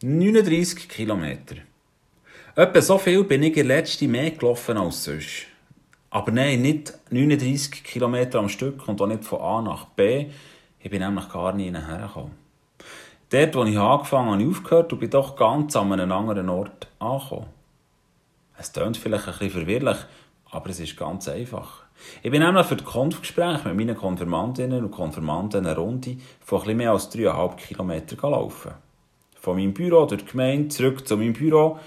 39 Kilometer. Etwa so viel bin ich in der letzten mehr gelaufen als sonst. Aber nein, nicht 39 Kilometer am Stück und auch nicht von A nach B. Ich bin nämlich gar nie hergekommen. Dort, wo ich angefangen habe, habe ich aufgehört und bin doch ganz an einem anderen Ort angekommen. Es klingt vielleicht ein bisschen verwirrlich, aber es ist ganz einfach. Ich bin nämlich für das Konfgespräch mit meinen Konfirmandinnen und Konfirmanden eine Runde von etwas mehr als 3,5 Kilometern gelaufen. Von meinem Büro durch die Gemeinde zurück zu meinem Büro.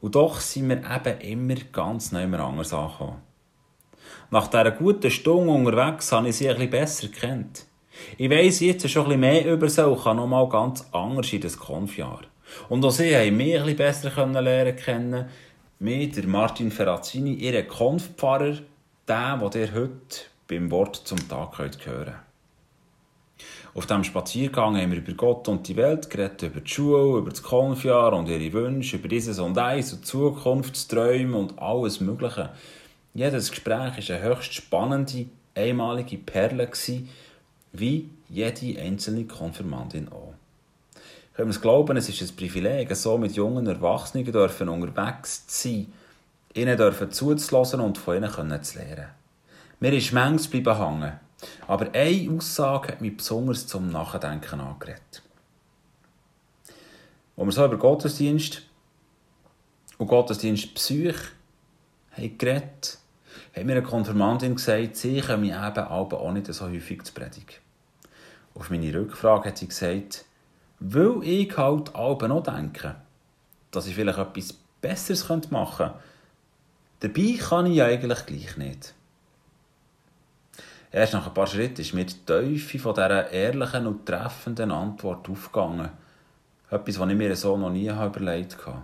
Und doch sind wir eben immer ganz neu anders angekommen. Nach dieser guten Stunde unterwegs habe ich sie bisschen besser kennt. Ich weiss jetzt schon bisschen mehr über sie und kann nochmal ganz anders in das Konfjahr. Und auch sie haben mich bisschen besser lernen kennen. Mir, der Martin Ferrazzini, ihren Konfpfarrer, der, den ihr heute beim Wort zum Tag könnt hören Auf diesem Spaziergang haben wir über Gott und die Welt geredet, über die Schule, über das Konfjahr und ihre Wünsche, über dieses und eins und Zukunftsträume und alles Mögliche. Jedes Gespräch war eine höchst spannende, einmalige Perle, wie jede einzelne Konfirmandin auch. Können wir es glauben, es ist ein Privileg, so mit jungen Erwachsenen dürfen unterwegs zu sein, ihnen dürfen zuzulassen und von ihnen zu lernen. Mir ist manches bleiben hängen, aber eine Aussage hat mich besonders zum Nachdenken angeregt. Als wir so über Gottesdienst und Gottesdienst Psych haben hat mir eine Konfirmandin gesagt, sie komme eben auch nicht so häufig zu predigen. Auf meine Rückfrage hat sie gesagt, weil ich halt alle noch denke, dass ich vielleicht etwas Besseres machen könnte. Dabei kann ich eigentlich gleich nicht. Erst nach ein paar Schritten ist mir die Teufel von dieser ehrlichen und treffenden Antwort aufgegangen. Etwas, was ich mir so noch nie überlegt habe.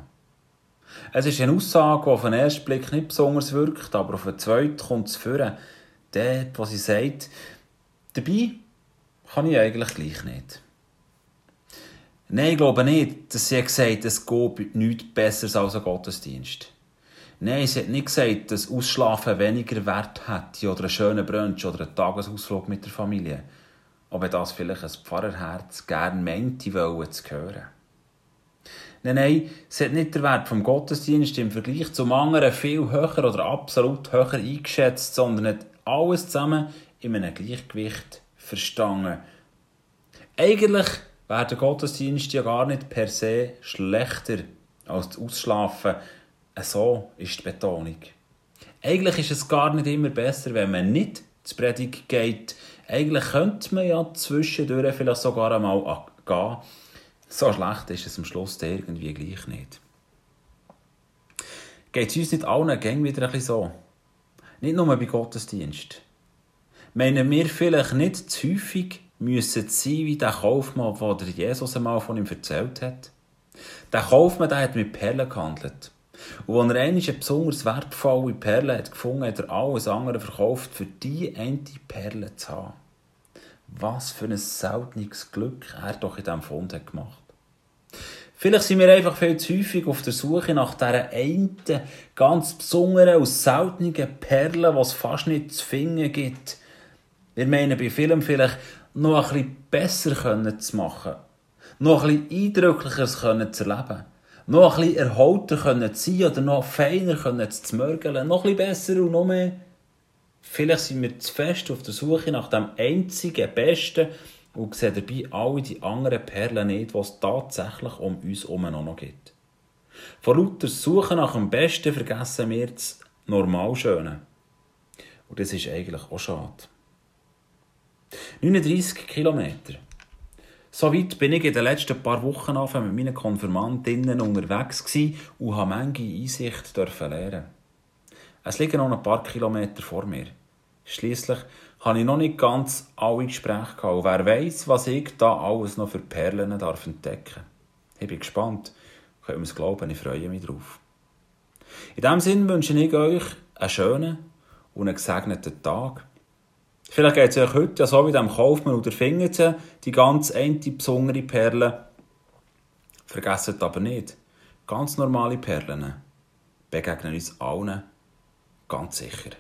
Es ist eine Aussage, die auf den ersten Blick nicht besonders wirkt, aber auf den zweiten kommt es vor. Dort, wo sie sagt, dabei kann ich eigentlich gleich nicht. Nein, ich glaube nicht, dass sie gesagt hat, es geht nichts Besseres als ein Gottesdienst. Nein, sie hat nicht gesagt, dass Ausschlafen weniger Wert hat oder einen schönen Brunch oder einen Tagesausflug mit der Familie. Ob das vielleicht ein Pfarrerherz gerne meinte, wollen zu hören. Nein, nein, sie hat nicht den Wert vom Gottesdienst im Vergleich zum anderen viel höher oder absolut höher eingeschätzt, sondern hat alles zusammen in einem Gleichgewicht verstanden. Eigentlich wäre der Gottesdienst ja gar nicht per se schlechter als das Ausschlafen. So ist die Betonung. Eigentlich ist es gar nicht immer besser, wenn man nicht zur Predigt geht. Eigentlich könnte man ja zwischendurch vielleicht sogar einmal gehen. So schlecht ist es am Schluss irgendwie gleich nicht. Geht es uns nicht allen Gängen wieder ein bisschen so? Nicht nur bei Gottesdienst. Meinen wir vielleicht nicht zu häufig müssen sein wie der Kaufmann, der Jesus einmal von ihm erzählt hat? Der Kaufmann der hat mit Perlen gehandelt. Und als er eine besonders wertvolle Perle hat gefunden hat, er alles andere verkauft, für die eine Perle zu haben. Was für ein seltenes Glück er doch in diesem Fund hat gemacht. Vielleicht sind wir einfach viel zu häufig auf der Suche nach dieser einen ganz besonderen und seltenen Perle, es fast nicht zu finden gibt. Wir meinen bei Filmen vielleicht noch ein bisschen besser zu machen, noch ein bisschen eindrücklicher zu erleben, noch ein bisschen erholter zu sein oder noch feiner zu mörgeln, noch ein bisschen besser und noch mehr. Vielleicht sind wir zu fest auf der Suche nach dem einzigen Besten und sehen dabei alle die anderen Perlen nicht, die es tatsächlich um uns herum noch gibt. Vor lauter Suchen nach dem Besten vergessen wir das Normalschöne. Und das ist eigentlich auch schade. 39 Kilometer. So weit bin ich in den letzten paar Wochen mit meinen Konfirmandinnen unterwegs und habe manche Einsicht lernen. Es liegen noch ein paar Kilometer vor mir. Schließlich habe ich noch nicht ganz alle Gespräche gehabt. Und wer weiß, was ich da alles noch für Perlen darf entdecken Ich bin gespannt. Könnt ihr es glauben, ich freue mich drauf. In diesem Sinne wünsche ich euch einen schönen und einen gesegneten Tag. Vielleicht geht es euch heute ja so wie dem Kaufmann oder Fingerzen, die ganz eine besondere Perle. Vergesst aber nicht, ganz normale Perlen begegnen uns allen ganz sicher.